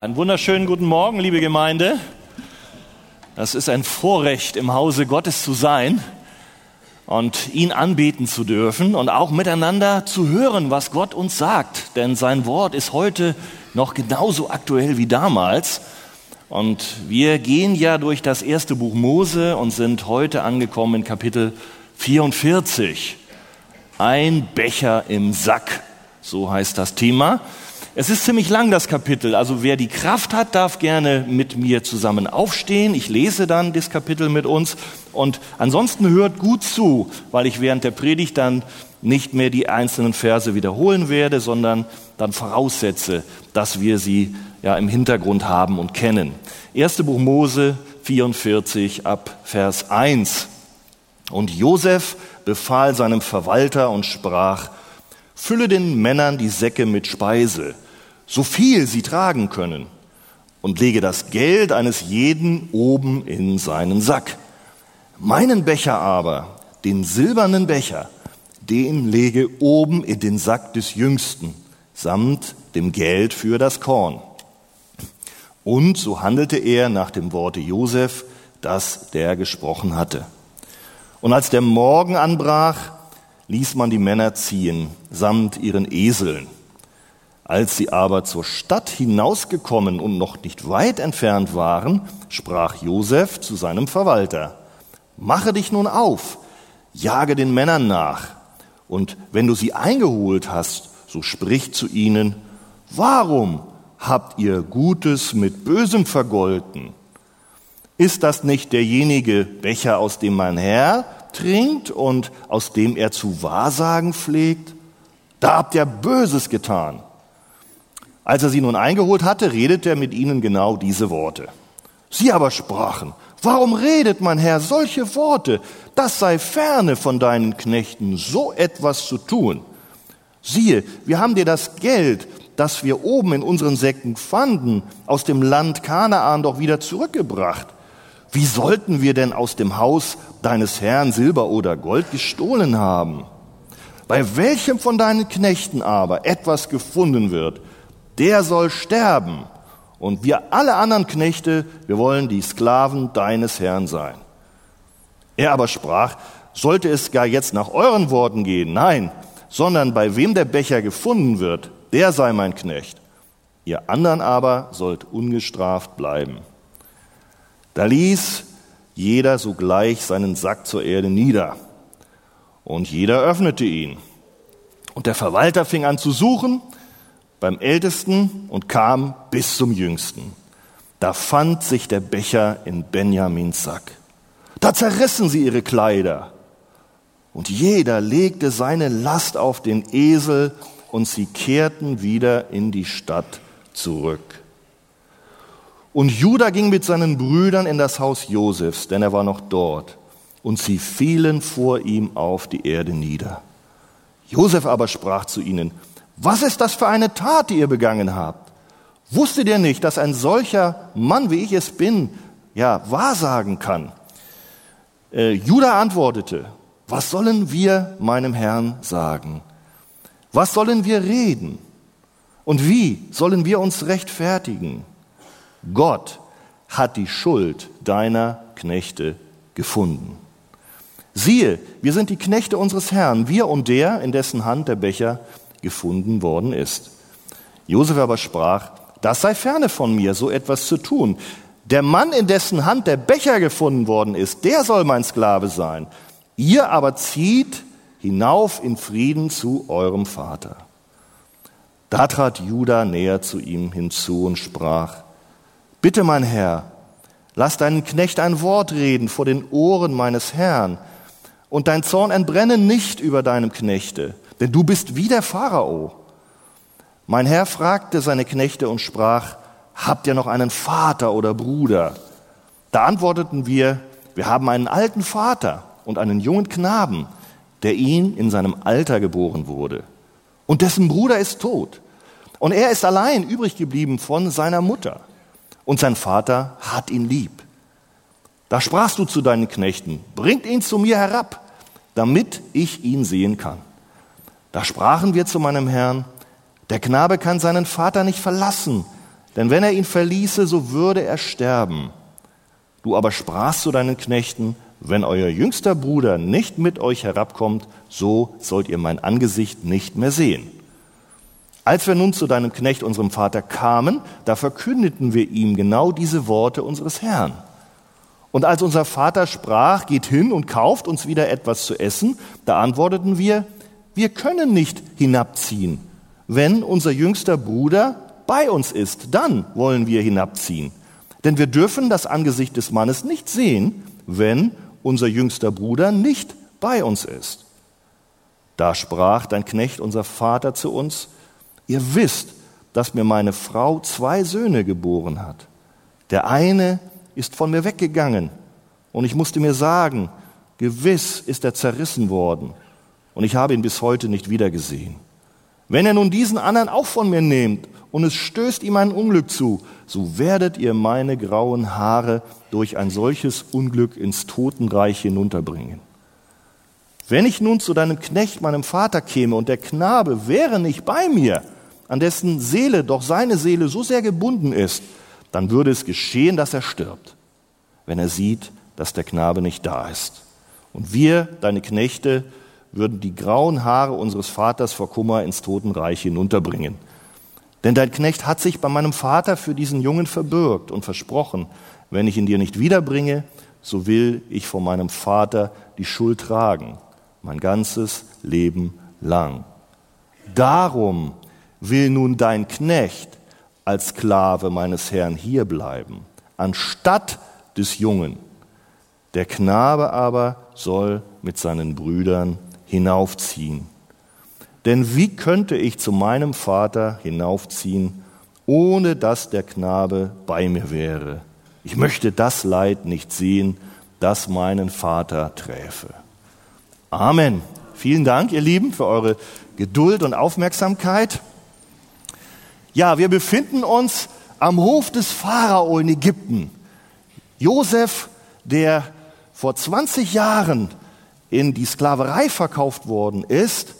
Einen wunderschönen guten Morgen, liebe Gemeinde. Das ist ein Vorrecht, im Hause Gottes zu sein und ihn anbeten zu dürfen und auch miteinander zu hören, was Gott uns sagt. Denn sein Wort ist heute noch genauso aktuell wie damals. Und wir gehen ja durch das erste Buch Mose und sind heute angekommen in Kapitel 44. Ein Becher im Sack, so heißt das Thema. Es ist ziemlich lang, das Kapitel. Also wer die Kraft hat, darf gerne mit mir zusammen aufstehen. Ich lese dann das Kapitel mit uns. Und ansonsten hört gut zu, weil ich während der Predigt dann nicht mehr die einzelnen Verse wiederholen werde, sondern dann voraussetze, dass wir sie ja im Hintergrund haben und kennen. Erste Buch Mose 44 ab Vers 1. Und Josef befahl seinem Verwalter und sprach, Fülle den Männern die Säcke mit Speise so viel sie tragen können, und lege das Geld eines jeden oben in seinen Sack. Meinen Becher aber, den silbernen Becher, den lege oben in den Sack des Jüngsten, samt dem Geld für das Korn. Und so handelte er nach dem Worte Josef, das der gesprochen hatte. Und als der Morgen anbrach, ließ man die Männer ziehen, samt ihren Eseln als sie aber zur Stadt hinausgekommen und noch nicht weit entfernt waren, sprach Josef zu seinem Verwalter, Mache dich nun auf, jage den Männern nach, und wenn du sie eingeholt hast, so sprich zu ihnen, Warum habt ihr Gutes mit Bösem vergolten? Ist das nicht derjenige Becher, aus dem mein Herr trinkt und aus dem er zu wahrsagen pflegt? Da habt ihr Böses getan. Als er sie nun eingeholt hatte, redete er mit ihnen genau diese Worte. Sie aber sprachen, warum redet mein Herr solche Worte? Das sei ferne von deinen Knechten, so etwas zu tun. Siehe, wir haben dir das Geld, das wir oben in unseren Säcken fanden, aus dem Land Kanaan doch wieder zurückgebracht. Wie sollten wir denn aus dem Haus deines Herrn Silber oder Gold gestohlen haben? Bei welchem von deinen Knechten aber etwas gefunden wird, der soll sterben. Und wir alle anderen Knechte, wir wollen die Sklaven deines Herrn sein. Er aber sprach, sollte es gar jetzt nach euren Worten gehen? Nein, sondern bei wem der Becher gefunden wird, der sei mein Knecht. Ihr anderen aber sollt ungestraft bleiben. Da ließ jeder sogleich seinen Sack zur Erde nieder. Und jeder öffnete ihn. Und der Verwalter fing an zu suchen beim Ältesten und kam bis zum Jüngsten. Da fand sich der Becher in Benjamins Sack. Da zerrissen sie ihre Kleider. Und jeder legte seine Last auf den Esel und sie kehrten wieder in die Stadt zurück. Und Judah ging mit seinen Brüdern in das Haus Josefs, denn er war noch dort. Und sie fielen vor ihm auf die Erde nieder. Josef aber sprach zu ihnen, was ist das für eine Tat, die ihr begangen habt? Wusstet ihr nicht, dass ein solcher Mann, wie ich es bin, ja, wahrsagen kann? Äh, Judah antwortete, was sollen wir meinem Herrn sagen? Was sollen wir reden? Und wie sollen wir uns rechtfertigen? Gott hat die Schuld deiner Knechte gefunden. Siehe, wir sind die Knechte unseres Herrn, wir und der, in dessen Hand der Becher gefunden worden ist. Josef aber sprach, das sei ferne von mir, so etwas zu tun. Der Mann, in dessen Hand der Becher gefunden worden ist, der soll mein Sklave sein. Ihr aber zieht hinauf in Frieden zu eurem Vater. Da trat Judah näher zu ihm hinzu und sprach, Bitte, mein Herr, lass deinen Knecht ein Wort reden vor den Ohren meines Herrn, und dein Zorn entbrenne nicht über deinem Knechte, denn du bist wie der Pharao. Mein Herr fragte seine Knechte und sprach, habt ihr noch einen Vater oder Bruder? Da antworteten wir, wir haben einen alten Vater und einen jungen Knaben, der ihn in seinem Alter geboren wurde. Und dessen Bruder ist tot. Und er ist allein übrig geblieben von seiner Mutter. Und sein Vater hat ihn lieb. Da sprachst du zu deinen Knechten, bringt ihn zu mir herab, damit ich ihn sehen kann. Da sprachen wir zu meinem Herrn, der Knabe kann seinen Vater nicht verlassen, denn wenn er ihn verließe, so würde er sterben. Du aber sprachst zu deinen Knechten, wenn euer jüngster Bruder nicht mit euch herabkommt, so sollt ihr mein Angesicht nicht mehr sehen. Als wir nun zu deinem Knecht, unserem Vater, kamen, da verkündeten wir ihm genau diese Worte unseres Herrn. Und als unser Vater sprach, geht hin und kauft uns wieder etwas zu essen, da antworteten wir, wir können nicht hinabziehen. Wenn unser jüngster Bruder bei uns ist, dann wollen wir hinabziehen. Denn wir dürfen das Angesicht des Mannes nicht sehen, wenn unser jüngster Bruder nicht bei uns ist. Da sprach dein Knecht, unser Vater, zu uns, ihr wisst, dass mir meine Frau zwei Söhne geboren hat. Der eine ist von mir weggegangen und ich musste mir sagen, gewiss ist er zerrissen worden und ich habe ihn bis heute nicht wiedergesehen. Wenn er nun diesen anderen auch von mir nehmt und es stößt ihm ein Unglück zu, so werdet ihr meine grauen Haare durch ein solches Unglück ins Totenreich hinunterbringen. Wenn ich nun zu deinem Knecht, meinem Vater käme, und der Knabe wäre nicht bei mir, an dessen Seele doch seine Seele so sehr gebunden ist, dann würde es geschehen, dass er stirbt, wenn er sieht, dass der Knabe nicht da ist. Und wir, deine Knechte, würden die grauen Haare unseres Vaters vor Kummer ins Totenreich hinunterbringen. Denn dein Knecht hat sich bei meinem Vater für diesen Jungen verbürgt und versprochen, wenn ich ihn dir nicht wiederbringe, so will ich vor meinem Vater die Schuld tragen, mein ganzes Leben lang. Darum will nun dein Knecht als Sklave meines Herrn hierbleiben, anstatt des Jungen. Der Knabe aber soll mit seinen Brüdern hinaufziehen. Denn wie könnte ich zu meinem Vater hinaufziehen, ohne dass der Knabe bei mir wäre? Ich möchte das Leid nicht sehen, das meinen Vater träfe. Amen. Vielen Dank, ihr Lieben, für eure Geduld und Aufmerksamkeit. Ja, wir befinden uns am Hof des Pharao in Ägypten. Josef, der vor 20 Jahren in die Sklaverei verkauft worden ist,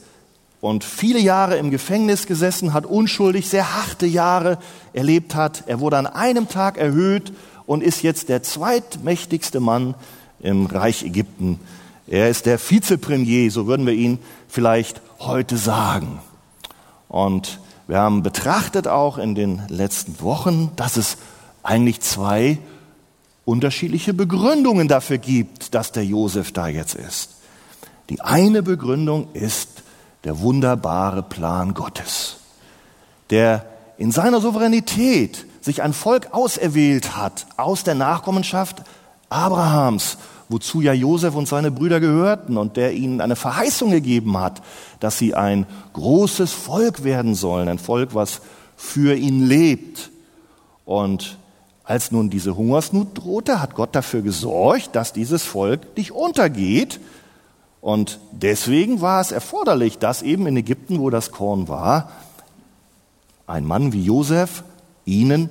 und viele Jahre im Gefängnis gesessen hat, unschuldig, sehr harte Jahre erlebt hat. Er wurde an einem Tag erhöht und ist jetzt der zweitmächtigste Mann im Reich Ägypten. Er ist der Vizepremier, so würden wir ihn vielleicht heute sagen. Und wir haben betrachtet auch in den letzten Wochen, dass es eigentlich zwei unterschiedliche Begründungen dafür gibt, dass der Josef da jetzt ist. Die eine Begründung ist, der wunderbare Plan Gottes, der in seiner Souveränität sich ein Volk auserwählt hat aus der Nachkommenschaft Abrahams, wozu ja Josef und seine Brüder gehörten und der ihnen eine Verheißung gegeben hat, dass sie ein großes Volk werden sollen, ein Volk, was für ihn lebt. Und als nun diese Hungersnot drohte, hat Gott dafür gesorgt, dass dieses Volk nicht untergeht, und deswegen war es erforderlich, dass eben in Ägypten, wo das Korn war, ein Mann wie Josef ihnen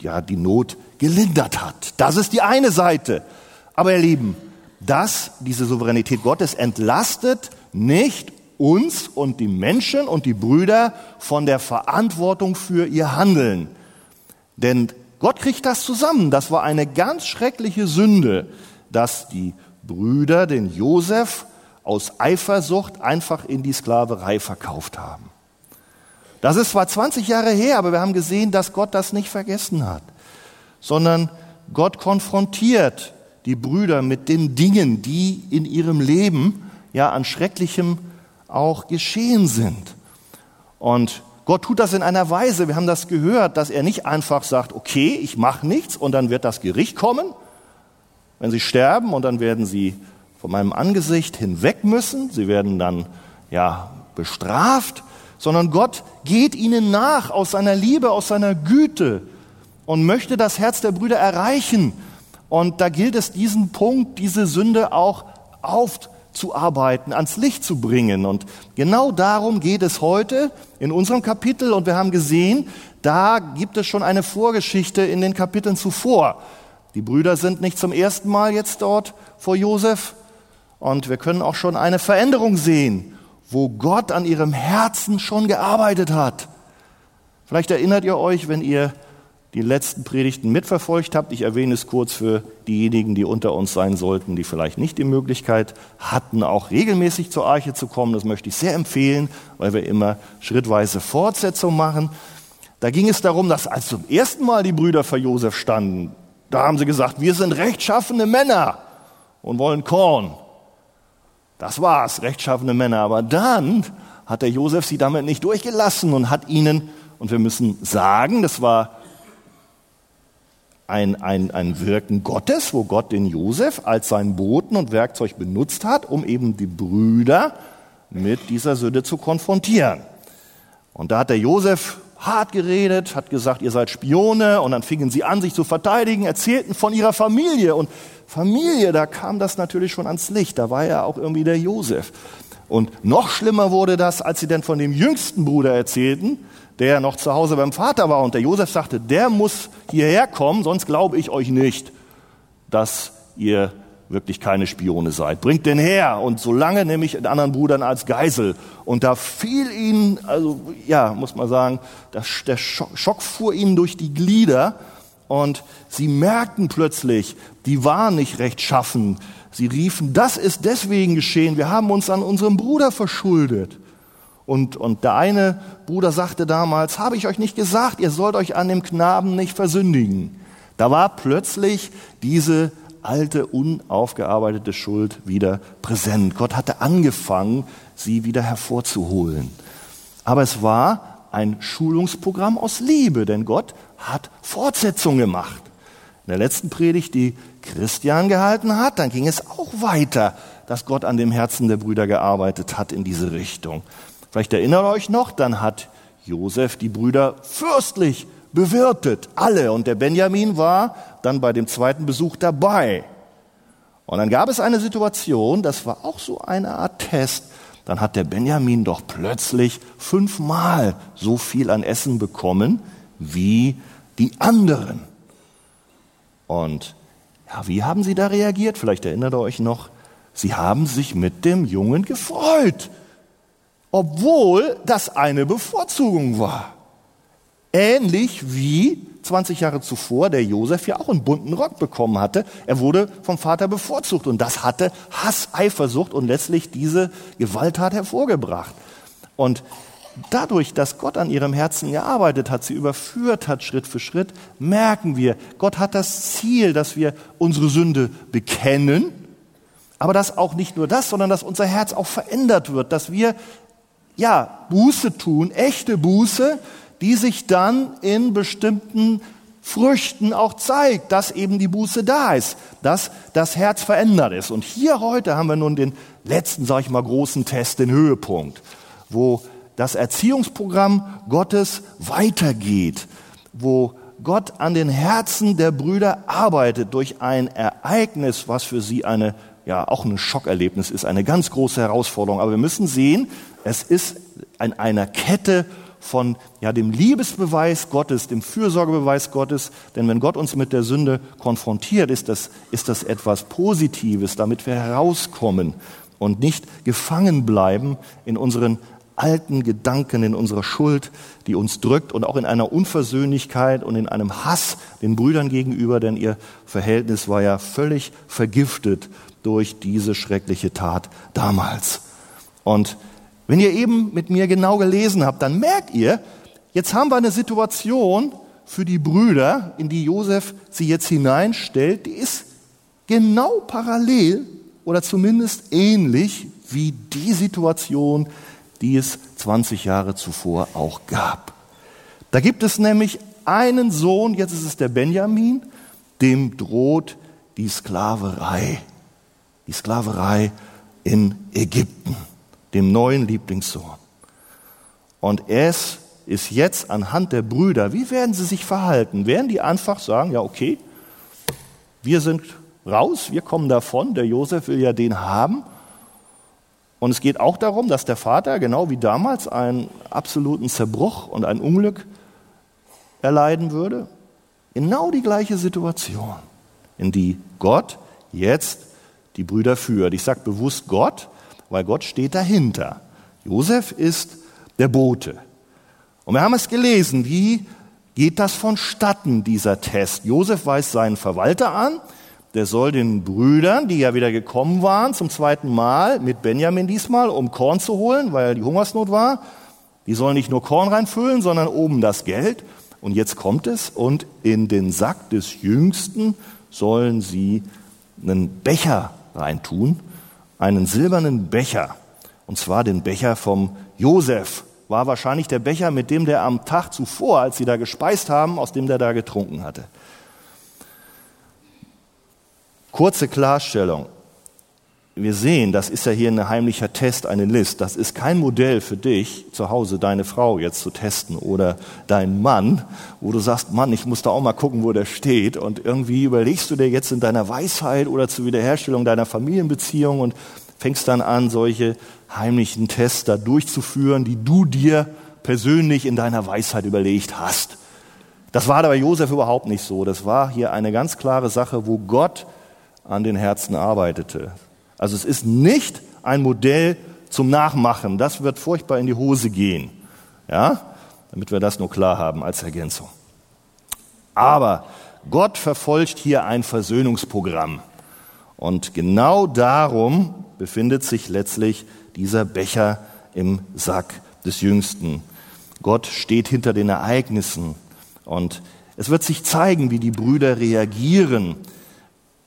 ja die Not gelindert hat. Das ist die eine Seite. Aber ihr Lieben, das, diese Souveränität Gottes entlastet nicht uns und die Menschen und die Brüder von der Verantwortung für ihr Handeln. Denn Gott kriegt das zusammen. Das war eine ganz schreckliche Sünde, dass die Brüder den Josef aus Eifersucht einfach in die Sklaverei verkauft haben. Das ist zwar 20 Jahre her, aber wir haben gesehen, dass Gott das nicht vergessen hat, sondern Gott konfrontiert die Brüder mit den Dingen, die in ihrem Leben ja an Schrecklichem auch geschehen sind. Und Gott tut das in einer Weise, wir haben das gehört, dass er nicht einfach sagt, okay, ich mache nichts und dann wird das Gericht kommen, wenn sie sterben und dann werden sie von meinem Angesicht hinweg müssen, sie werden dann ja bestraft, sondern Gott geht ihnen nach aus seiner Liebe, aus seiner Güte und möchte das Herz der Brüder erreichen. Und da gilt es, diesen Punkt, diese Sünde auch aufzuarbeiten, ans Licht zu bringen. Und genau darum geht es heute in unserem Kapitel. Und wir haben gesehen, da gibt es schon eine Vorgeschichte in den Kapiteln zuvor. Die Brüder sind nicht zum ersten Mal jetzt dort vor Josef, und wir können auch schon eine Veränderung sehen, wo Gott an ihrem Herzen schon gearbeitet hat. Vielleicht erinnert ihr euch, wenn ihr die letzten Predigten mitverfolgt habt. Ich erwähne es kurz für diejenigen, die unter uns sein sollten, die vielleicht nicht die Möglichkeit hatten, auch regelmäßig zur Arche zu kommen. Das möchte ich sehr empfehlen, weil wir immer schrittweise Fortsetzung machen. Da ging es darum, dass als zum ersten Mal die Brüder vor Josef standen, da haben sie gesagt, wir sind rechtschaffene Männer und wollen Korn. Das war's, rechtschaffene Männer. Aber dann hat der Josef sie damit nicht durchgelassen und hat ihnen, und wir müssen sagen, das war ein, ein, ein Wirken Gottes, wo Gott den Josef als seinen Boten und Werkzeug benutzt hat, um eben die Brüder mit dieser Sünde zu konfrontieren. Und da hat der Josef hart geredet, hat gesagt, ihr seid Spione und dann fingen sie an, sich zu verteidigen, erzählten von ihrer Familie und Familie, da kam das natürlich schon ans Licht, da war ja auch irgendwie der Josef. Und noch schlimmer wurde das, als sie dann von dem jüngsten Bruder erzählten, der noch zu Hause beim Vater war. Und der Josef sagte, der muss hierher kommen, sonst glaube ich euch nicht, dass ihr wirklich keine Spione seid. Bringt den her. Und solange nämlich den anderen Brudern als Geisel. Und da fiel ihnen, also ja, muss man sagen, der Schock fuhr ihnen durch die Glieder. Und sie merkten plötzlich, die waren nicht rechtschaffen. Sie riefen, das ist deswegen geschehen. Wir haben uns an unserem Bruder verschuldet. Und, und der eine Bruder sagte damals, habe ich euch nicht gesagt, ihr sollt euch an dem Knaben nicht versündigen. Da war plötzlich diese alte, unaufgearbeitete Schuld wieder präsent. Gott hatte angefangen, sie wieder hervorzuholen. Aber es war ein Schulungsprogramm aus Liebe, denn Gott hat Fortsetzung gemacht. In der letzten Predigt, die Christian gehalten hat, dann ging es auch weiter, dass Gott an dem Herzen der Brüder gearbeitet hat in diese Richtung. Vielleicht erinnert euch noch, dann hat Josef die Brüder fürstlich bewirtet, alle. Und der Benjamin war dann bei dem zweiten Besuch dabei. Und dann gab es eine Situation, das war auch so eine Art Test. Dann hat der Benjamin doch plötzlich fünfmal so viel an Essen bekommen wie die anderen. Und ja, wie haben sie da reagiert? Vielleicht erinnert ihr euch noch. Sie haben sich mit dem Jungen gefreut obwohl das eine Bevorzugung war. Ähnlich wie 20 Jahre zuvor der Josef ja auch einen bunten Rock bekommen hatte. Er wurde vom Vater bevorzugt und das hatte Hass, Eifersucht und letztlich diese Gewalttat hervorgebracht. Und dadurch, dass Gott an ihrem Herzen gearbeitet hat, sie überführt hat Schritt für Schritt, merken wir, Gott hat das Ziel, dass wir unsere Sünde bekennen, aber dass auch nicht nur das, sondern dass unser Herz auch verändert wird, dass wir ja, Buße tun, echte Buße, die sich dann in bestimmten Früchten auch zeigt, dass eben die Buße da ist, dass das Herz verändert ist. Und hier heute haben wir nun den letzten, sag ich mal, großen Test, den Höhepunkt, wo das Erziehungsprogramm Gottes weitergeht, wo Gott an den Herzen der Brüder arbeitet durch ein Ereignis, was für sie eine ja auch ein Schockerlebnis ist, eine ganz große Herausforderung. Aber wir müssen sehen, es ist an einer Kette von ja, dem Liebesbeweis Gottes, dem Fürsorgebeweis Gottes. Denn wenn Gott uns mit der Sünde konfrontiert, ist das, ist das etwas Positives, damit wir herauskommen und nicht gefangen bleiben in unseren alten Gedanken, in unserer Schuld, die uns drückt und auch in einer Unversöhnlichkeit und in einem Hass den Brüdern gegenüber, denn ihr Verhältnis war ja völlig vergiftet durch diese schreckliche Tat damals. Und wenn ihr eben mit mir genau gelesen habt, dann merkt ihr, jetzt haben wir eine Situation für die Brüder, in die Josef sie jetzt hineinstellt, die ist genau parallel oder zumindest ähnlich wie die Situation, die es 20 Jahre zuvor auch gab. Da gibt es nämlich einen Sohn, jetzt ist es der Benjamin, dem droht die Sklaverei. Die Sklaverei in Ägypten dem neuen Lieblingssohn. Und es ist jetzt anhand der Brüder, wie werden sie sich verhalten? Werden die einfach sagen, ja, okay, wir sind raus, wir kommen davon, der Josef will ja den haben. Und es geht auch darum, dass der Vater, genau wie damals, einen absoluten Zerbruch und ein Unglück erleiden würde. Genau die gleiche Situation, in die Gott jetzt die Brüder führt. Ich sage bewusst Gott, weil Gott steht dahinter. Josef ist der Bote. Und wir haben es gelesen, wie geht das vonstatten, dieser Test. Josef weist seinen Verwalter an, der soll den Brüdern, die ja wieder gekommen waren zum zweiten Mal, mit Benjamin diesmal, um Korn zu holen, weil die Hungersnot war, die sollen nicht nur Korn reinfüllen, sondern oben das Geld. Und jetzt kommt es und in den Sack des Jüngsten sollen sie einen Becher reintun, einen silbernen Becher, und zwar den Becher vom Josef. War wahrscheinlich der Becher, mit dem der am Tag zuvor, als sie da gespeist haben, aus dem der da getrunken hatte. Kurze Klarstellung. Wir sehen, das ist ja hier ein heimlicher Test, eine List. Das ist kein Modell für dich, zu Hause deine Frau jetzt zu testen oder deinen Mann, wo du sagst, Mann, ich muss da auch mal gucken, wo der steht. Und irgendwie überlegst du dir jetzt in deiner Weisheit oder zur Wiederherstellung deiner Familienbeziehung und fängst dann an, solche heimlichen Tests da durchzuführen, die du dir persönlich in deiner Weisheit überlegt hast. Das war bei Josef überhaupt nicht so. Das war hier eine ganz klare Sache, wo Gott an den Herzen arbeitete. Also es ist nicht ein Modell zum Nachmachen. Das wird furchtbar in die Hose gehen. Ja? Damit wir das nur klar haben als Ergänzung. Aber Gott verfolgt hier ein Versöhnungsprogramm. Und genau darum befindet sich letztlich dieser Becher im Sack des Jüngsten. Gott steht hinter den Ereignissen und es wird sich zeigen, wie die Brüder reagieren,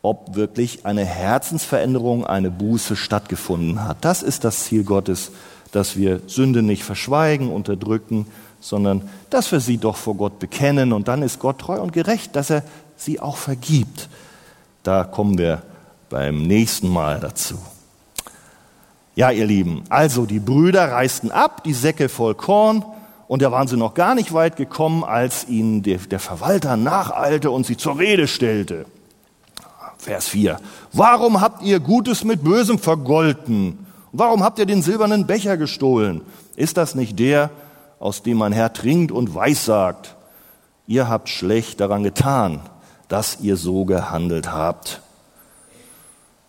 ob wirklich eine Herzensveränderung, eine Buße stattgefunden hat. Das ist das Ziel Gottes, dass wir Sünde nicht verschweigen, unterdrücken, sondern dass wir sie doch vor Gott bekennen und dann ist Gott treu und gerecht, dass er sie auch vergibt. Da kommen wir beim nächsten Mal dazu. Ja, ihr Lieben, also die Brüder reisten ab, die Säcke voll Korn, und da waren sie noch gar nicht weit gekommen, als ihnen der, Verwalter nacheilte und sie zur Rede stellte. Vers 4. Warum habt ihr Gutes mit Bösem vergolten? Warum habt ihr den silbernen Becher gestohlen? Ist das nicht der, aus dem mein Herr trinkt und weissagt? Ihr habt schlecht daran getan, dass ihr so gehandelt habt.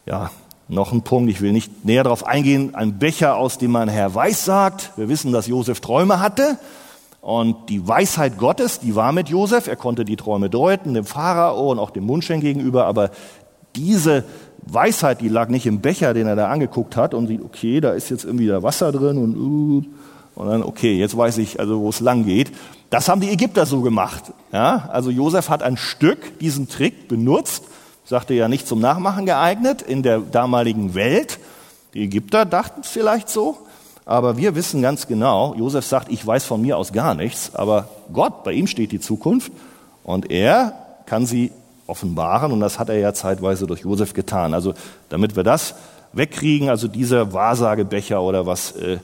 Ja, noch ein Punkt, ich will nicht näher darauf eingehen. Ein Becher, aus dem mein Herr weissagt. Wir wissen, dass Josef Träume hatte. Und die Weisheit Gottes, die war mit Josef. Er konnte die Träume deuten, dem Pharao und auch dem Mundschenk gegenüber. Aber diese Weisheit, die lag nicht im Becher, den er da angeguckt hat und sieht, okay, da ist jetzt irgendwie da Wasser drin und, uh, und dann, okay, jetzt weiß ich also, wo es lang geht. Das haben die Ägypter so gemacht. Ja? Also Josef hat ein Stück diesen Trick benutzt, sagte ja nicht zum Nachmachen geeignet in der damaligen Welt. Die Ägypter dachten es vielleicht so, aber wir wissen ganz genau, Josef sagt, ich weiß von mir aus gar nichts, aber Gott, bei ihm steht die Zukunft und er kann sie offenbaren und das hat er ja zeitweise durch Josef getan. Also damit wir das wegkriegen, also dieser Wahrsagebecher oder was äh,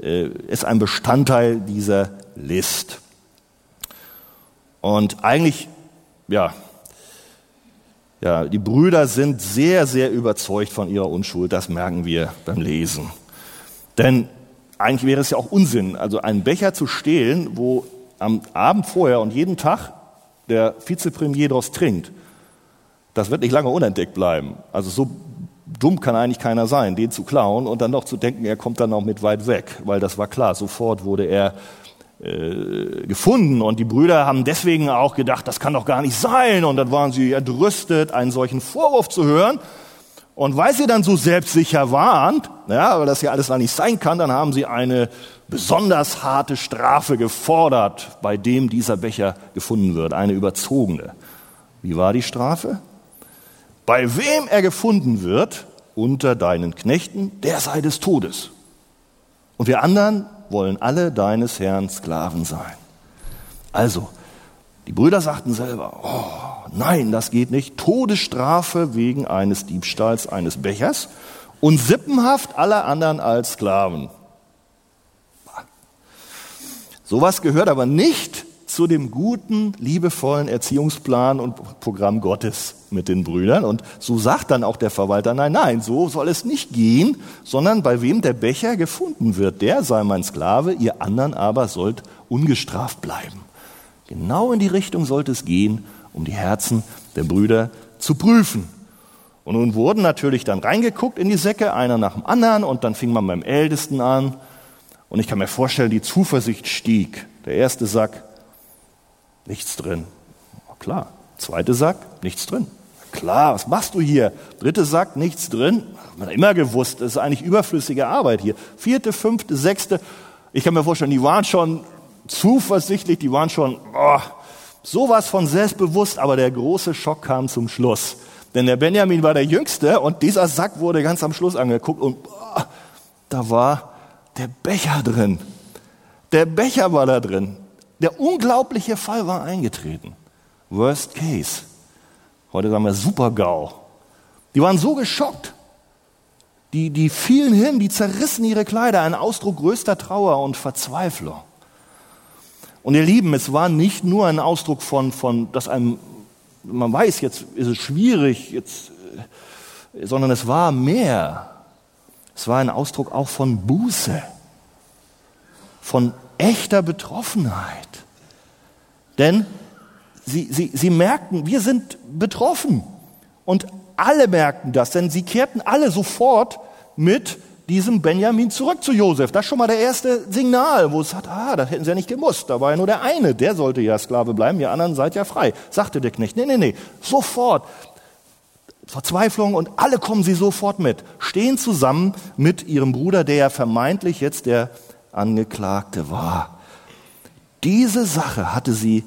äh, ist ein Bestandteil dieser List. Und eigentlich, ja, ja, die Brüder sind sehr, sehr überzeugt von ihrer Unschuld, das merken wir beim Lesen. Denn eigentlich wäre es ja auch Unsinn, also einen Becher zu stehlen, wo am Abend vorher und jeden Tag der Vizepremier daraus trinkt, das wird nicht lange unentdeckt bleiben. Also so dumm kann eigentlich keiner sein, den zu klauen und dann noch zu denken, er kommt dann noch mit weit weg, weil das war klar, sofort wurde er äh, gefunden und die Brüder haben deswegen auch gedacht, das kann doch gar nicht sein und dann waren sie erdrüstet, einen solchen Vorwurf zu hören. Und weil sie dann so selbstsicher waren, ja, weil das ja alles gar nicht sein kann, dann haben sie eine besonders harte Strafe gefordert, bei dem dieser Becher gefunden wird, eine überzogene. Wie war die Strafe? Bei wem er gefunden wird unter deinen Knechten, der sei des Todes. Und wir anderen wollen alle deines Herrn Sklaven sein. Also, die Brüder sagten selber, oh, nein, das geht nicht. Todesstrafe wegen eines Diebstahls eines Bechers und Sippenhaft aller anderen als Sklaven. Sowas gehört aber nicht zu dem guten, liebevollen Erziehungsplan und Programm Gottes mit den Brüdern. Und so sagt dann auch der Verwalter, nein, nein, so soll es nicht gehen, sondern bei wem der Becher gefunden wird, der sei mein Sklave, ihr anderen aber sollt ungestraft bleiben. Genau in die Richtung sollte es gehen, um die Herzen der Brüder zu prüfen. Und nun wurden natürlich dann reingeguckt in die Säcke, einer nach dem anderen, und dann fing man beim Ältesten an. Und ich kann mir vorstellen, die Zuversicht stieg. Der erste Sack Nichts drin. Klar. Zweite Sack, nichts drin. Klar, was machst du hier? Dritte Sack, nichts drin. Man hat immer gewusst, das ist eigentlich überflüssige Arbeit hier. Vierte, fünfte, sechste. Ich kann mir vorstellen, die waren schon zuversichtlich, die waren schon oh, sowas von selbstbewusst, aber der große Schock kam zum Schluss. Denn der Benjamin war der Jüngste und dieser Sack wurde ganz am Schluss angeguckt und oh, da war der Becher drin. Der Becher war da drin. Der unglaubliche Fall war eingetreten. Worst Case. Heute sagen wir Super-GAU. Die waren so geschockt. Die, die fielen hin, die zerrissen ihre Kleider, ein Ausdruck größter Trauer und Verzweiflung. Und ihr Lieben, es war nicht nur ein Ausdruck von, von dass einem, man weiß, jetzt ist es schwierig, jetzt, äh, sondern es war mehr. Es war ein Ausdruck auch von Buße, von echter Betroffenheit. Denn sie, sie, sie merkten, wir sind betroffen. Und alle merkten das, denn sie kehrten alle sofort mit diesem Benjamin zurück zu Josef. Das ist schon mal der erste Signal, wo es sagt, ah, das hätten sie ja nicht gemusst. Da war ja nur der eine, der sollte ja Sklave bleiben, ihr anderen seid ja frei. Sagte der Knecht, nee, nee, nee, sofort. Verzweiflung und alle kommen sie sofort mit, stehen zusammen mit ihrem Bruder, der ja vermeintlich jetzt der Angeklagte war. Diese Sache hatte sie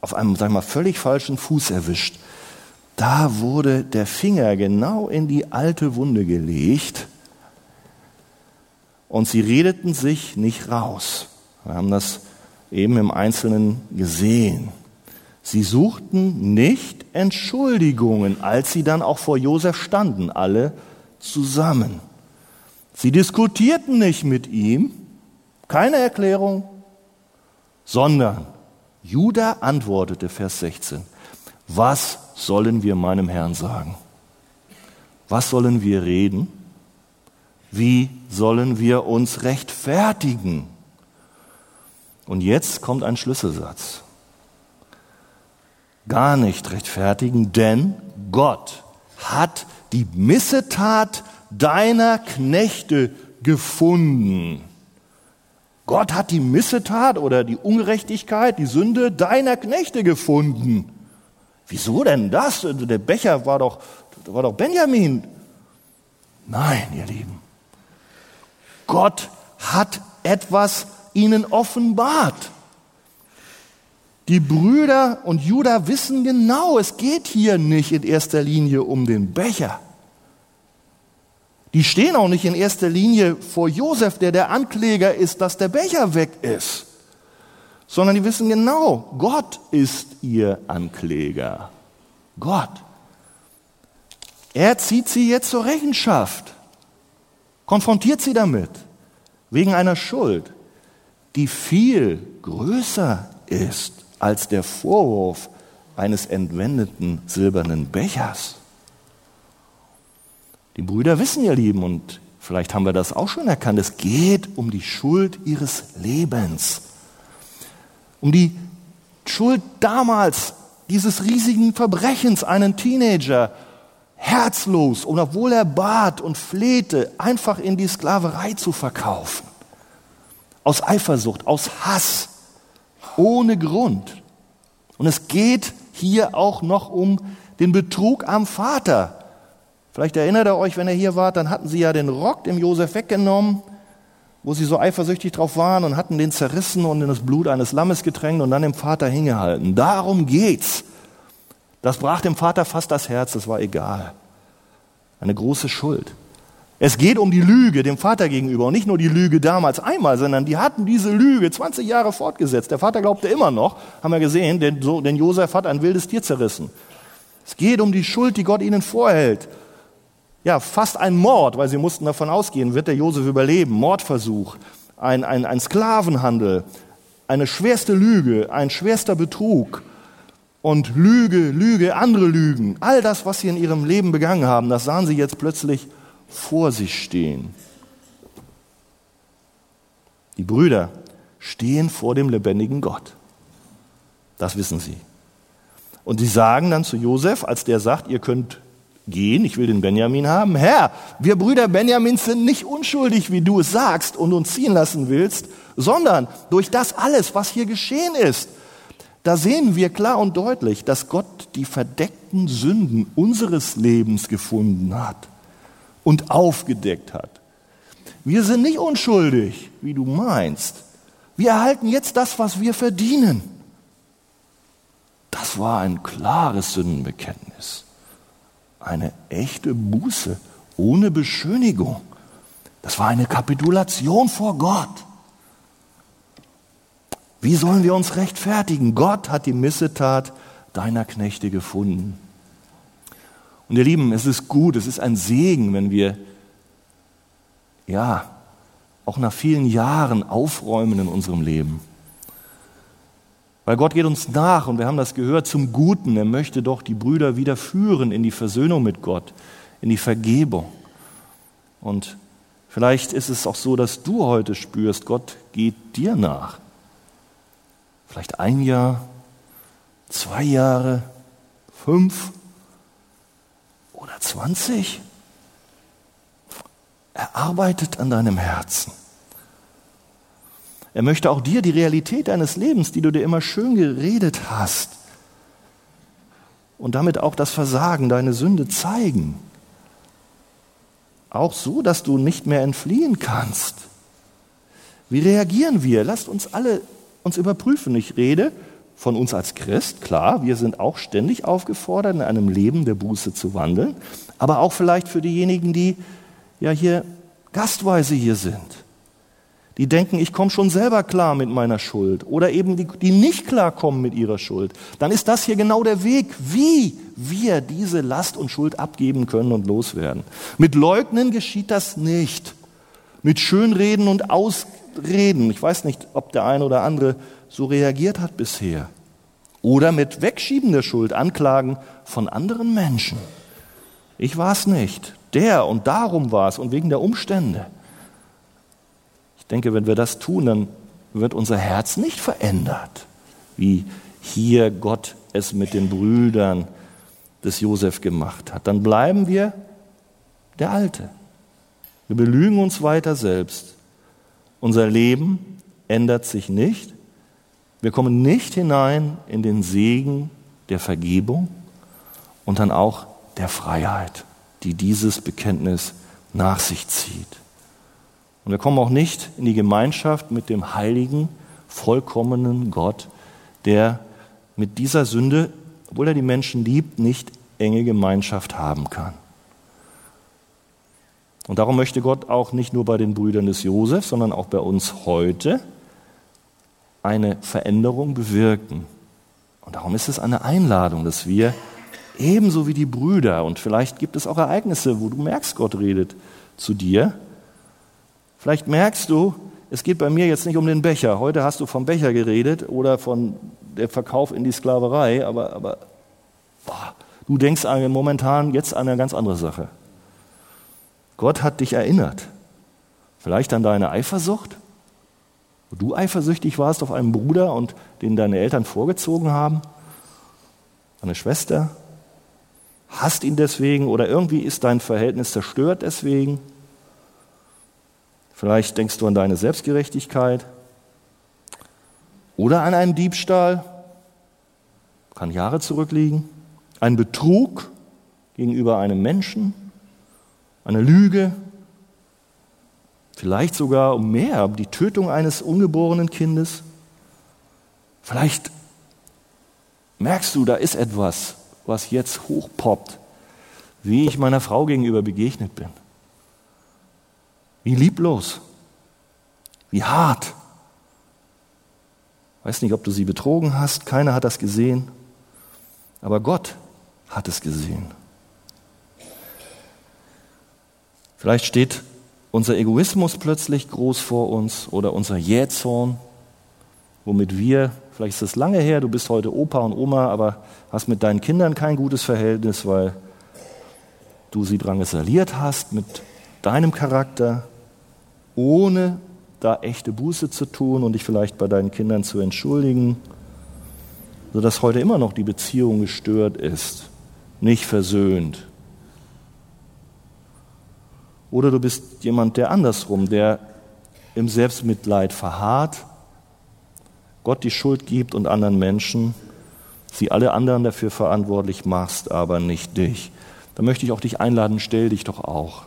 auf einem, sag ich mal, völlig falschen Fuß erwischt. Da wurde der Finger genau in die alte Wunde gelegt und sie redeten sich nicht raus. Wir haben das eben im Einzelnen gesehen. Sie suchten nicht Entschuldigungen, als sie dann auch vor Josef standen, alle zusammen. Sie diskutierten nicht mit ihm, keine Erklärung, sondern Judah antwortete, Vers 16, was sollen wir meinem Herrn sagen? Was sollen wir reden? Wie sollen wir uns rechtfertigen? Und jetzt kommt ein Schlüsselsatz. Gar nicht rechtfertigen, denn Gott hat die Missetat deiner Knechte gefunden. Gott hat die Missetat oder die Ungerechtigkeit, die Sünde deiner Knechte gefunden. Wieso denn das? Der Becher war doch, war doch Benjamin. Nein, ihr Lieben. Gott hat etwas ihnen offenbart. Die Brüder und Judah wissen genau, es geht hier nicht in erster Linie um den Becher. Die stehen auch nicht in erster Linie vor Josef, der der Ankläger ist, dass der Becher weg ist, sondern die wissen genau, Gott ist ihr Ankläger. Gott. Er zieht sie jetzt zur Rechenschaft, konfrontiert sie damit, wegen einer Schuld, die viel größer ist als der Vorwurf eines entwendeten silbernen Bechers. Die Brüder wissen, ihr Lieben, und vielleicht haben wir das auch schon erkannt, es geht um die Schuld ihres Lebens. Um die Schuld damals, dieses riesigen Verbrechens, einen Teenager herzlos und obwohl er bat und flehte, einfach in die Sklaverei zu verkaufen. Aus Eifersucht, aus Hass, ohne Grund. Und es geht hier auch noch um den Betrug am Vater. Vielleicht erinnert ihr euch, wenn ihr hier wart, dann hatten sie ja den Rock dem Josef weggenommen, wo sie so eifersüchtig drauf waren und hatten den zerrissen und in das Blut eines Lammes getränkt und dann dem Vater hingehalten. Darum geht's. Das brach dem Vater fast das Herz, das war egal. Eine große Schuld. Es geht um die Lüge dem Vater gegenüber und nicht nur die Lüge damals einmal, sondern die hatten diese Lüge 20 Jahre fortgesetzt. Der Vater glaubte immer noch, haben wir gesehen, denn, so, denn Josef hat ein wildes Tier zerrissen. Es geht um die Schuld, die Gott ihnen vorhält ja, fast ein Mord, weil sie mussten davon ausgehen, wird der Josef überleben, Mordversuch, ein, ein, ein Sklavenhandel, eine schwerste Lüge, ein schwerster Betrug und Lüge, Lüge, andere Lügen, all das, was sie in ihrem Leben begangen haben, das sahen sie jetzt plötzlich vor sich stehen. Die Brüder stehen vor dem lebendigen Gott. Das wissen sie. Und sie sagen dann zu Josef, als der sagt, ihr könnt gehen, ich will den Benjamin haben. Herr, wir Brüder Benjamins sind nicht unschuldig, wie du es sagst und uns ziehen lassen willst, sondern durch das alles, was hier geschehen ist, da sehen wir klar und deutlich, dass Gott die verdeckten Sünden unseres Lebens gefunden hat und aufgedeckt hat. Wir sind nicht unschuldig, wie du meinst. Wir erhalten jetzt das, was wir verdienen. Das war ein klares Sündenbekenntnis. Eine echte Buße ohne Beschönigung. Das war eine Kapitulation vor Gott. Wie sollen wir uns rechtfertigen? Gott hat die Missetat deiner Knechte gefunden. Und ihr Lieben, es ist gut, es ist ein Segen, wenn wir, ja, auch nach vielen Jahren aufräumen in unserem Leben. Weil Gott geht uns nach und wir haben das gehört zum Guten. Er möchte doch die Brüder wieder führen in die Versöhnung mit Gott, in die Vergebung. Und vielleicht ist es auch so, dass du heute spürst, Gott geht dir nach. Vielleicht ein Jahr, zwei Jahre, fünf oder zwanzig. Er arbeitet an deinem Herzen. Er möchte auch dir die Realität deines Lebens, die du dir immer schön geredet hast, und damit auch das Versagen, deine Sünde zeigen. Auch so, dass du nicht mehr entfliehen kannst. Wie reagieren wir? Lasst uns alle uns überprüfen. Ich rede von uns als Christ, klar, wir sind auch ständig aufgefordert, in einem Leben der Buße zu wandeln, aber auch vielleicht für diejenigen, die ja hier gastweise hier sind, die denken, ich komme schon selber klar mit meiner Schuld oder eben die, die nicht klarkommen mit ihrer Schuld, dann ist das hier genau der Weg, wie wir diese Last und Schuld abgeben können und loswerden. Mit Leugnen geschieht das nicht. Mit Schönreden und Ausreden. Ich weiß nicht, ob der eine oder andere so reagiert hat bisher. Oder mit Wegschieben der Schuld, Anklagen von anderen Menschen. Ich war es nicht. Der und darum war es und wegen der Umstände. Ich denke, wenn wir das tun, dann wird unser Herz nicht verändert, wie hier Gott es mit den Brüdern des Josef gemacht hat. Dann bleiben wir der Alte. Wir belügen uns weiter selbst. Unser Leben ändert sich nicht. Wir kommen nicht hinein in den Segen der Vergebung und dann auch der Freiheit, die dieses Bekenntnis nach sich zieht. Und wir kommen auch nicht in die Gemeinschaft mit dem heiligen, vollkommenen Gott, der mit dieser Sünde, obwohl er die Menschen liebt, nicht enge Gemeinschaft haben kann. Und darum möchte Gott auch nicht nur bei den Brüdern des Josef, sondern auch bei uns heute eine Veränderung bewirken. Und darum ist es eine Einladung, dass wir ebenso wie die Brüder, und vielleicht gibt es auch Ereignisse, wo du merkst, Gott redet zu dir. Vielleicht merkst du, es geht bei mir jetzt nicht um den Becher. Heute hast du vom Becher geredet oder von der Verkauf in die Sklaverei, aber, aber boah, du denkst momentan jetzt an eine ganz andere Sache. Gott hat dich erinnert. Vielleicht an deine Eifersucht, wo du eifersüchtig warst auf einen Bruder und den deine Eltern vorgezogen haben, eine Schwester, hasst ihn deswegen oder irgendwie ist dein Verhältnis zerstört deswegen. Vielleicht denkst du an deine Selbstgerechtigkeit? Oder an einen Diebstahl, kann Jahre zurückliegen, ein Betrug gegenüber einem Menschen, eine Lüge, vielleicht sogar um mehr, die Tötung eines ungeborenen Kindes. Vielleicht merkst du, da ist etwas, was jetzt hochpoppt, wie ich meiner Frau gegenüber begegnet bin. Wie lieblos, wie hart. Weiß nicht, ob du sie betrogen hast, keiner hat das gesehen, aber Gott hat es gesehen. Vielleicht steht unser Egoismus plötzlich groß vor uns oder unser Jähzorn, womit wir Vielleicht ist es lange her, du bist heute Opa und Oma, aber hast mit deinen Kindern kein gutes Verhältnis, weil du sie drangsaliert hast mit deinem Charakter, ohne da echte Buße zu tun und dich vielleicht bei deinen Kindern zu entschuldigen, sodass heute immer noch die Beziehung gestört ist, nicht versöhnt. Oder du bist jemand, der andersrum, der im Selbstmitleid verharrt Gott die Schuld gibt und anderen Menschen, sie alle anderen dafür verantwortlich machst, aber nicht dich. Da möchte ich auch dich einladen, stell dich doch auch.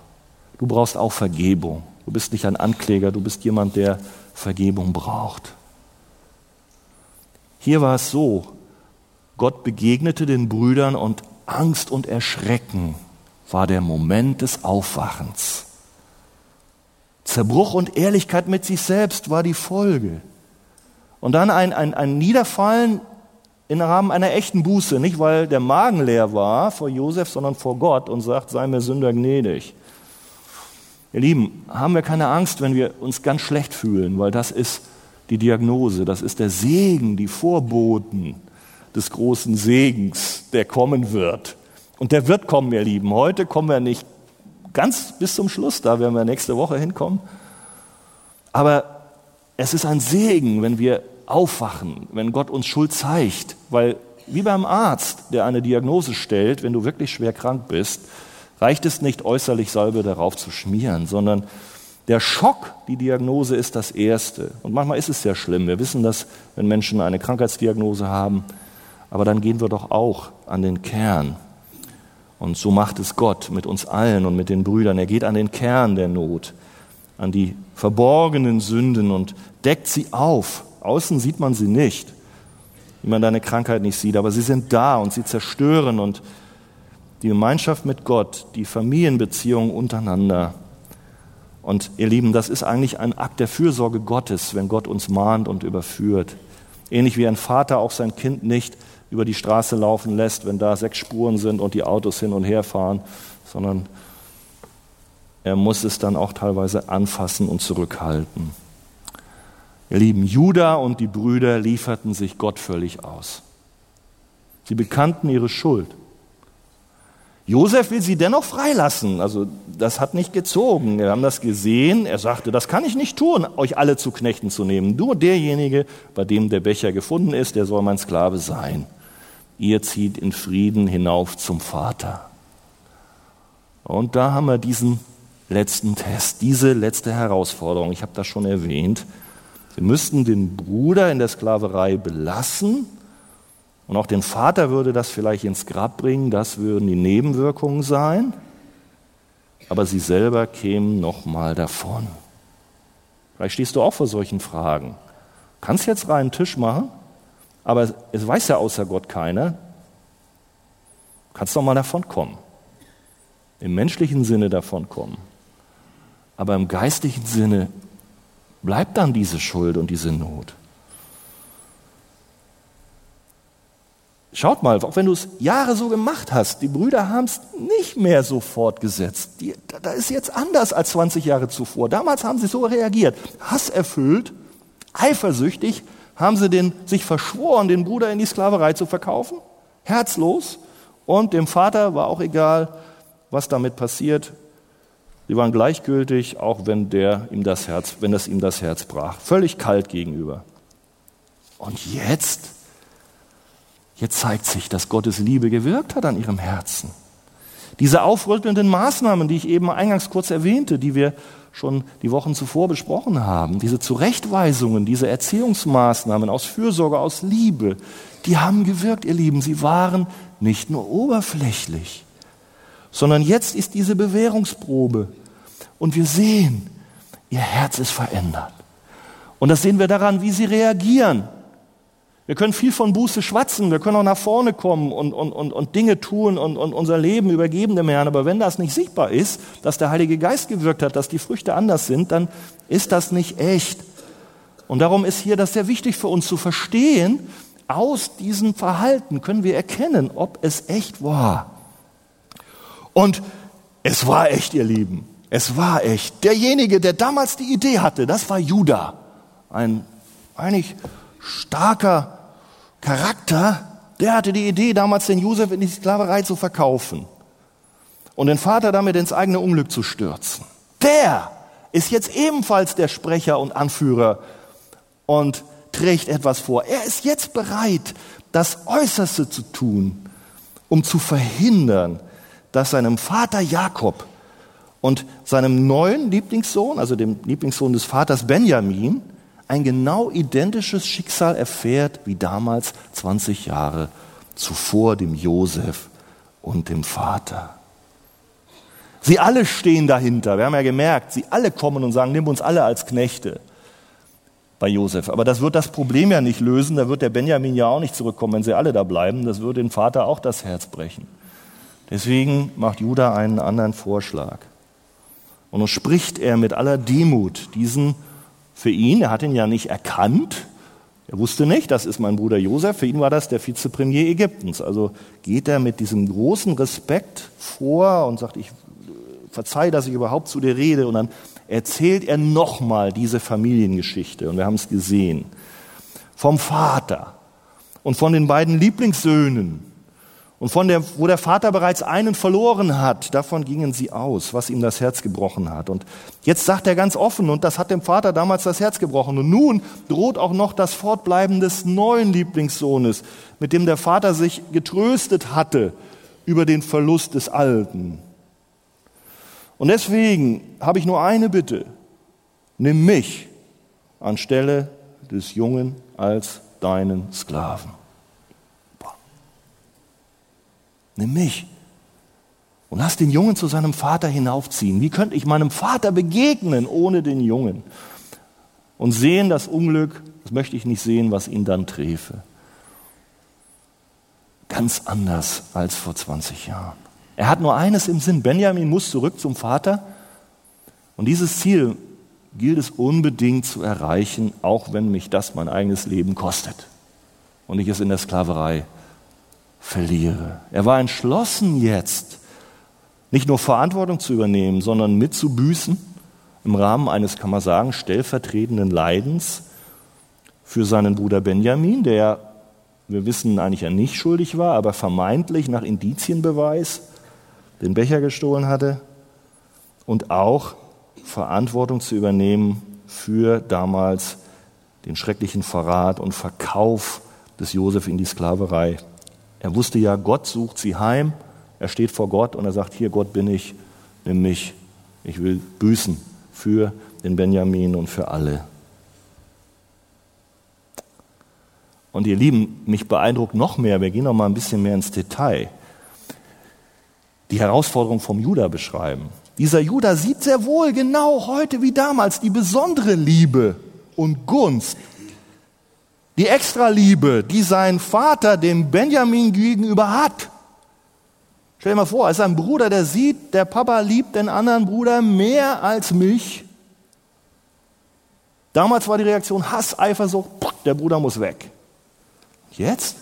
Du brauchst auch Vergebung. Du bist nicht ein Ankläger, du bist jemand, der Vergebung braucht. Hier war es so, Gott begegnete den Brüdern und Angst und Erschrecken war der Moment des Aufwachens. Zerbruch und Ehrlichkeit mit sich selbst war die Folge. Und dann ein, ein, ein Niederfallen im Rahmen einer echten Buße, nicht weil der Magen leer war vor Josef, sondern vor Gott und sagt, sei mir Sünder gnädig. Ihr Lieben, haben wir keine Angst, wenn wir uns ganz schlecht fühlen, weil das ist die Diagnose, das ist der Segen, die Vorboten des großen Segens, der kommen wird. Und der wird kommen, ihr Lieben. Heute kommen wir nicht ganz bis zum Schluss, da werden wir nächste Woche hinkommen. Aber es ist ein Segen, wenn wir aufwachen, wenn Gott uns Schuld zeigt, weil wie beim Arzt, der eine Diagnose stellt, wenn du wirklich schwer krank bist, reicht es nicht äußerlich Salbe darauf zu schmieren, sondern der Schock, die Diagnose ist das Erste. Und manchmal ist es sehr schlimm. Wir wissen das, wenn Menschen eine Krankheitsdiagnose haben. Aber dann gehen wir doch auch an den Kern. Und so macht es Gott mit uns allen und mit den Brüdern. Er geht an den Kern der Not, an die verborgenen Sünden und deckt sie auf. Außen sieht man sie nicht, wie man deine Krankheit nicht sieht, aber sie sind da und sie zerstören und die Gemeinschaft mit Gott, die Familienbeziehungen untereinander. Und ihr Lieben, das ist eigentlich ein Akt der Fürsorge Gottes, wenn Gott uns mahnt und überführt. Ähnlich wie ein Vater auch sein Kind nicht über die Straße laufen lässt, wenn da sechs Spuren sind und die Autos hin und her fahren, sondern er muss es dann auch teilweise anfassen und zurückhalten. Ihr Lieben, Judah und die Brüder lieferten sich Gott völlig aus. Sie bekannten ihre Schuld. Josef will sie dennoch freilassen. Also das hat nicht gezogen. Wir haben das gesehen. Er sagte, das kann ich nicht tun, euch alle zu Knechten zu nehmen. Nur derjenige, bei dem der Becher gefunden ist, der soll mein Sklave sein ihr zieht in Frieden hinauf zum Vater. Und da haben wir diesen letzten Test, diese letzte Herausforderung. Ich habe das schon erwähnt. Sie müssten den Bruder in der Sklaverei belassen und auch den Vater würde das vielleicht ins Grab bringen. Das würden die Nebenwirkungen sein. Aber sie selber kämen nochmal davon. Vielleicht stehst du auch vor solchen Fragen. Kannst jetzt reinen Tisch machen? Aber es weiß ja außer Gott keiner, kannst doch mal davon kommen. Im menschlichen Sinne davon kommen. Aber im geistlichen Sinne bleibt dann diese Schuld und diese Not. Schaut mal, auch wenn du es Jahre so gemacht hast, die Brüder haben es nicht mehr so fortgesetzt. Die, da ist jetzt anders als 20 Jahre zuvor. Damals haben sie so reagiert. Hasserfüllt, eifersüchtig, haben sie den, sich verschworen, den Bruder in die Sklaverei zu verkaufen, herzlos. Und dem Vater war auch egal, was damit passiert. Sie waren gleichgültig, auch wenn, der ihm das Herz, wenn das ihm das Herz brach. Völlig kalt gegenüber. Und jetzt, jetzt zeigt sich, dass Gottes Liebe gewirkt hat an ihrem Herzen. Diese aufrüttelnden Maßnahmen, die ich eben eingangs kurz erwähnte, die wir schon die Wochen zuvor besprochen haben, diese Zurechtweisungen, diese Erziehungsmaßnahmen aus Fürsorge, aus Liebe, die haben gewirkt, ihr Lieben. Sie waren nicht nur oberflächlich, sondern jetzt ist diese Bewährungsprobe. Und wir sehen, ihr Herz ist verändert. Und das sehen wir daran, wie sie reagieren. Wir können viel von Buße schwatzen, wir können auch nach vorne kommen und, und, und, und Dinge tun und, und unser Leben übergeben dem Herrn. Aber wenn das nicht sichtbar ist, dass der Heilige Geist gewirkt hat, dass die Früchte anders sind, dann ist das nicht echt. Und darum ist hier das sehr wichtig für uns zu verstehen, aus diesem Verhalten können wir erkennen, ob es echt war. Und es war echt, ihr Lieben. Es war echt. Derjenige, der damals die Idee hatte, das war Judah. Ein eigentlich starker Charakter, der hatte die Idee, damals den Josef in die Sklaverei zu verkaufen und den Vater damit ins eigene Unglück zu stürzen. Der ist jetzt ebenfalls der Sprecher und Anführer und trägt etwas vor. Er ist jetzt bereit, das Äußerste zu tun, um zu verhindern, dass seinem Vater Jakob und seinem neuen Lieblingssohn, also dem Lieblingssohn des Vaters Benjamin, ein genau identisches Schicksal erfährt wie damals 20 Jahre zuvor dem Josef und dem Vater. Sie alle stehen dahinter. Wir haben ja gemerkt, sie alle kommen und sagen, nimm uns alle als Knechte bei Josef. Aber das wird das Problem ja nicht lösen. Da wird der Benjamin ja auch nicht zurückkommen, wenn sie alle da bleiben. Das würde den Vater auch das Herz brechen. Deswegen macht Judah einen anderen Vorschlag. Und nun spricht er mit aller Demut diesen für ihn, er hat ihn ja nicht erkannt, er wusste nicht, das ist mein Bruder Josef, für ihn war das der Vizepremier Ägyptens. Also geht er mit diesem großen Respekt vor und sagt, ich verzeih, dass ich überhaupt zu dir rede. Und dann erzählt er nochmal diese Familiengeschichte. Und wir haben es gesehen. Vom Vater und von den beiden Lieblingssöhnen und von der, wo der Vater bereits einen verloren hat, davon gingen sie aus, was ihm das Herz gebrochen hat. Und jetzt sagt er ganz offen, und das hat dem Vater damals das Herz gebrochen. Und nun droht auch noch das Fortbleiben des neuen Lieblingssohnes, mit dem der Vater sich getröstet hatte über den Verlust des Alten. Und deswegen habe ich nur eine Bitte. Nimm mich anstelle des Jungen als deinen Sklaven. Nimm mich und lass den Jungen zu seinem Vater hinaufziehen. Wie könnte ich meinem Vater begegnen ohne den Jungen? Und sehen das Unglück, das möchte ich nicht sehen, was ihn dann träfe. Ganz anders als vor 20 Jahren. Er hat nur eines im Sinn, Benjamin muss zurück zum Vater. Und dieses Ziel gilt es unbedingt zu erreichen, auch wenn mich das mein eigenes Leben kostet und ich es in der Sklaverei verliere. Er war entschlossen jetzt, nicht nur Verantwortung zu übernehmen, sondern mitzubüßen im Rahmen eines, kann man sagen, stellvertretenden Leidens für seinen Bruder Benjamin, der, wir wissen eigentlich ja nicht schuldig war, aber vermeintlich nach Indizienbeweis den Becher gestohlen hatte und auch Verantwortung zu übernehmen für damals den schrecklichen Verrat und Verkauf des Josef in die Sklaverei. Er wusste ja, Gott sucht sie heim. Er steht vor Gott und er sagt, hier Gott bin ich, nimm mich. Ich will büßen für den Benjamin und für alle. Und ihr Lieben, mich beeindruckt noch mehr, wir gehen noch mal ein bisschen mehr ins Detail, die Herausforderung vom Judah beschreiben. Dieser Judah sieht sehr wohl genau heute wie damals die besondere Liebe und Gunst die Extraliebe, die sein Vater dem Benjamin gegenüber hat. Stell dir mal vor, als ein Bruder, der sieht, der Papa liebt den anderen Bruder mehr als mich. Damals war die Reaktion Hass, Eifersucht, der Bruder muss weg. Jetzt?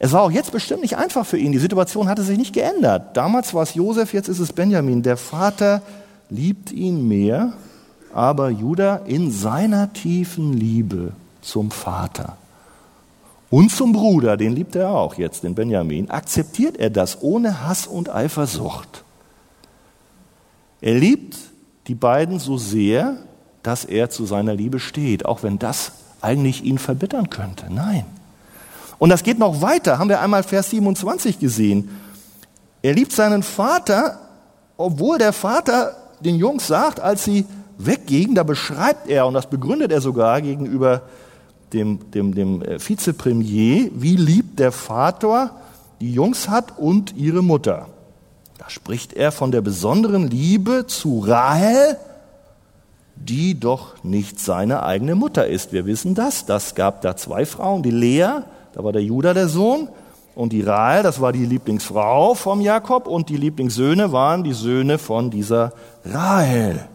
Es war auch jetzt bestimmt nicht einfach für ihn. Die Situation hatte sich nicht geändert. Damals war es Josef, jetzt ist es Benjamin. Der Vater liebt ihn mehr, aber Judah in seiner tiefen Liebe zum Vater. Und zum Bruder, den liebt er auch jetzt, den Benjamin, akzeptiert er das ohne Hass und Eifersucht. Er liebt die beiden so sehr, dass er zu seiner Liebe steht, auch wenn das eigentlich ihn verbittern könnte. Nein. Und das geht noch weiter, haben wir einmal Vers 27 gesehen. Er liebt seinen Vater, obwohl der Vater den Jungs sagt, als sie weggingen, da beschreibt er, und das begründet er sogar gegenüber dem, dem, dem äh, Vizepremier, wie lieb der Vater die Jungs hat und ihre Mutter. Da spricht er von der besonderen Liebe zu Rahel, die doch nicht seine eigene Mutter ist. Wir wissen das. Das gab da zwei Frauen, die Lea, da war der Judah der Sohn, und die Rahel, das war die Lieblingsfrau vom Jakob, und die Lieblingssöhne waren die Söhne von dieser Rahel.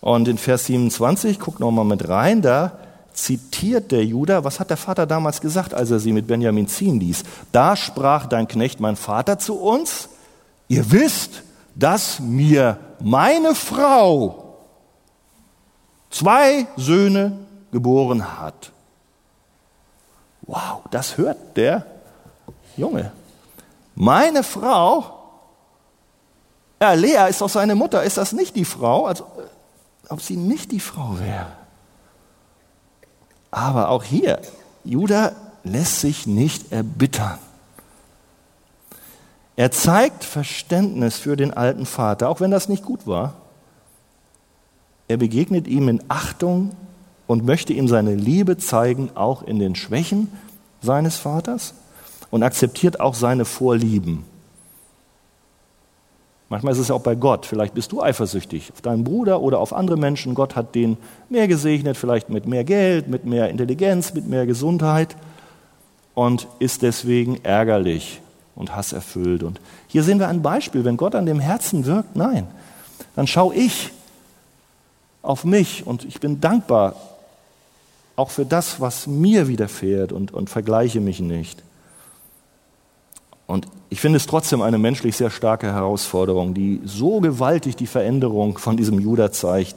Und in Vers 27, guck noch mal mit rein, da zitiert der Judah, was hat der Vater damals gesagt, als er sie mit Benjamin ziehen ließ? Da sprach dein Knecht, mein Vater, zu uns, ihr wisst, dass mir meine Frau zwei Söhne geboren hat. Wow, das hört der Junge. Meine Frau, ja, Lea ist doch seine Mutter, ist das nicht die Frau? Also, ob sie nicht die Frau wäre. Aber auch hier, Judah lässt sich nicht erbittern. Er zeigt Verständnis für den alten Vater, auch wenn das nicht gut war. er begegnet ihm in Achtung und möchte ihm seine Liebe zeigen, auch in den Schwächen seines Vaters und akzeptiert auch seine Vorlieben. Manchmal ist es auch bei Gott. Vielleicht bist du eifersüchtig auf deinen Bruder oder auf andere Menschen. Gott hat den mehr gesegnet, vielleicht mit mehr Geld, mit mehr Intelligenz, mit mehr Gesundheit und ist deswegen ärgerlich und hasserfüllt. Und hier sehen wir ein Beispiel. Wenn Gott an dem Herzen wirkt, nein, dann schaue ich auf mich und ich bin dankbar auch für das, was mir widerfährt und, und vergleiche mich nicht. Und ich finde es trotzdem eine menschlich sehr starke Herausforderung, die so gewaltig die Veränderung von diesem Judah zeigt.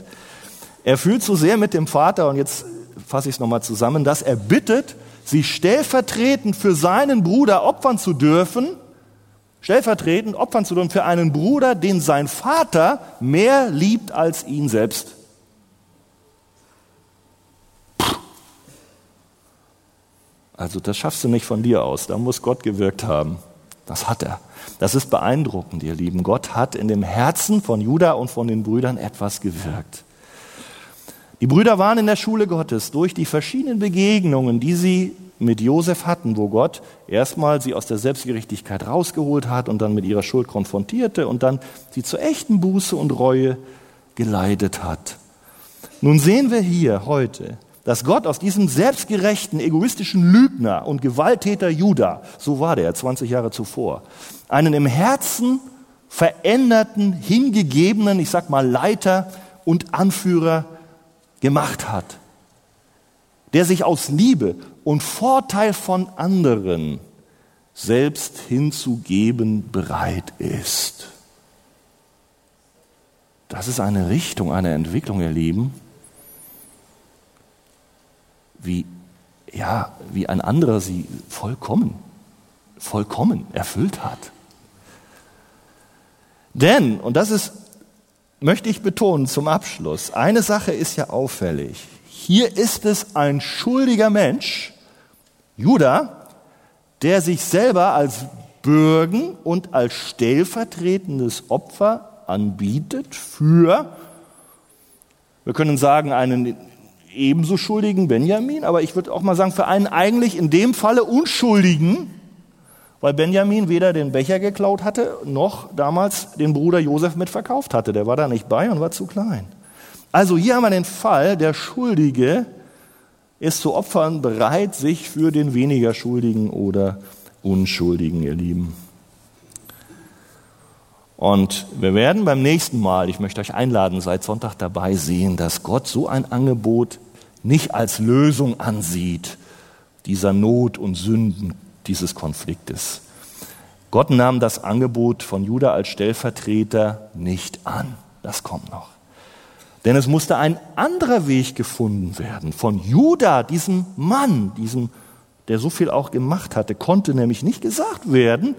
Er fühlt so sehr mit dem Vater, und jetzt fasse ich es nochmal zusammen, dass er bittet, sich stellvertretend für seinen Bruder opfern zu dürfen, stellvertretend opfern zu dürfen für einen Bruder, den sein Vater mehr liebt als ihn selbst. Also das schaffst du nicht von dir aus, da muss Gott gewirkt haben. Das hat er. Das ist beeindruckend, ihr Lieben. Gott hat in dem Herzen von Judah und von den Brüdern etwas gewirkt. Die Brüder waren in der Schule Gottes durch die verschiedenen Begegnungen, die sie mit Josef hatten, wo Gott erstmal sie aus der Selbstgerechtigkeit rausgeholt hat und dann mit ihrer Schuld konfrontierte und dann sie zur echten Buße und Reue geleitet hat. Nun sehen wir hier heute, dass Gott aus diesem selbstgerechten, egoistischen Lügner und Gewalttäter Judah, so war der 20 Jahre zuvor, einen im Herzen veränderten, hingegebenen, ich sag mal Leiter und Anführer gemacht hat, der sich aus Liebe und Vorteil von anderen selbst hinzugeben bereit ist. Das ist eine Richtung, eine Entwicklung, ihr Lieben, wie, ja, wie ein anderer sie vollkommen, vollkommen erfüllt hat. Denn, und das ist, möchte ich betonen zum Abschluss, eine Sache ist ja auffällig. Hier ist es ein schuldiger Mensch, Judah, der sich selber als Bürgen und als stellvertretendes Opfer anbietet für, wir können sagen, einen ebenso schuldigen Benjamin, aber ich würde auch mal sagen, für einen eigentlich in dem Falle unschuldigen, weil Benjamin weder den Becher geklaut hatte, noch damals den Bruder Josef mitverkauft hatte. Der war da nicht bei und war zu klein. Also hier haben wir den Fall, der Schuldige ist zu opfern bereit, sich für den weniger Schuldigen oder Unschuldigen, ihr Lieben. Und wir werden beim nächsten Mal, ich möchte euch einladen, seit Sonntag dabei sehen, dass Gott so ein Angebot nicht als Lösung ansieht, dieser Not und Sünden dieses Konfliktes. Gott nahm das Angebot von Judah als Stellvertreter nicht an. Das kommt noch. Denn es musste ein anderer Weg gefunden werden. Von Judah, diesem Mann, diesem, der so viel auch gemacht hatte, konnte nämlich nicht gesagt werden,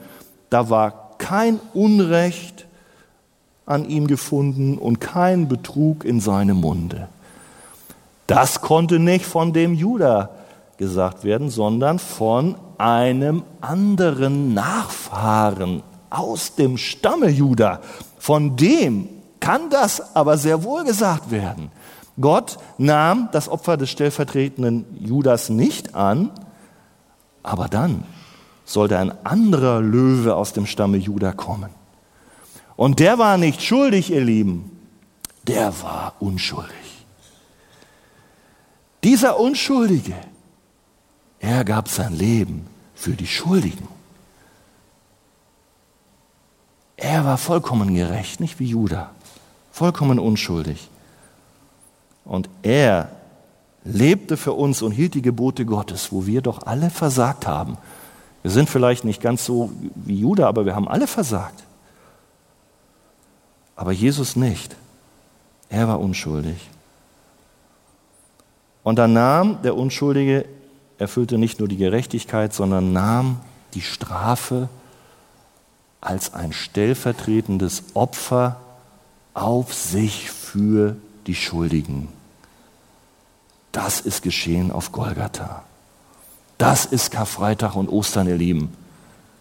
da war kein Unrecht an ihm gefunden und kein Betrug in seinem Munde. Das konnte nicht von dem Judah gesagt werden, sondern von einem anderen Nachfahren aus dem Stamme Judah. Von dem kann das aber sehr wohl gesagt werden. Gott nahm das Opfer des stellvertretenden Judas nicht an, aber dann sollte ein anderer Löwe aus dem Stamme Judah kommen. Und der war nicht schuldig, ihr Lieben, der war unschuldig. Dieser Unschuldige, er gab sein Leben für die Schuldigen. Er war vollkommen gerecht, nicht wie Judah, vollkommen unschuldig. Und er lebte für uns und hielt die Gebote Gottes, wo wir doch alle versagt haben. Wir sind vielleicht nicht ganz so wie Judah, aber wir haben alle versagt. Aber Jesus nicht. Er war unschuldig. Und dann nahm der Unschuldige, erfüllte nicht nur die Gerechtigkeit, sondern nahm die Strafe als ein stellvertretendes Opfer auf sich für die Schuldigen. Das ist geschehen auf Golgatha. Das ist Karfreitag und Ostern, ihr Lieben.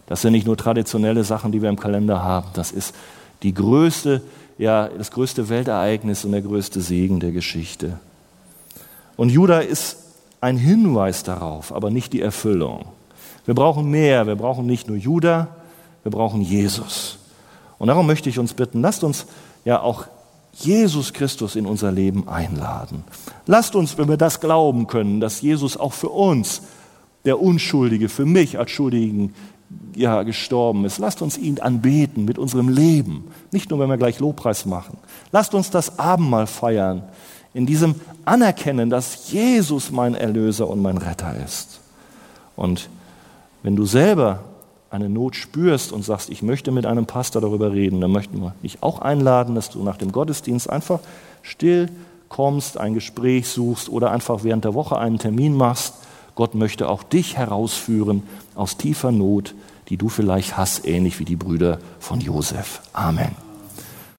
Das sind nicht nur traditionelle Sachen, die wir im Kalender haben. Das ist die größte ja, das größte Weltereignis und der größte Segen der Geschichte. Und Judah ist ein Hinweis darauf, aber nicht die Erfüllung. Wir brauchen mehr. Wir brauchen nicht nur Judah, wir brauchen Jesus. Und darum möchte ich uns bitten, lasst uns ja auch Jesus Christus in unser Leben einladen. Lasst uns, wenn wir das glauben können, dass Jesus auch für uns, der Unschuldige, für mich als Schuldigen, ja, gestorben ist. Lasst uns ihn anbeten mit unserem Leben. Nicht nur, wenn wir gleich Lobpreis machen. Lasst uns das Abendmahl feiern. In diesem Anerkennen, dass Jesus mein Erlöser und mein Retter ist. Und wenn du selber eine Not spürst und sagst, ich möchte mit einem Pastor darüber reden, dann möchten wir dich auch einladen, dass du nach dem Gottesdienst einfach still kommst, ein Gespräch suchst oder einfach während der Woche einen Termin machst. Gott möchte auch dich herausführen aus tiefer Not, die du vielleicht hast, ähnlich wie die Brüder von Josef. Amen.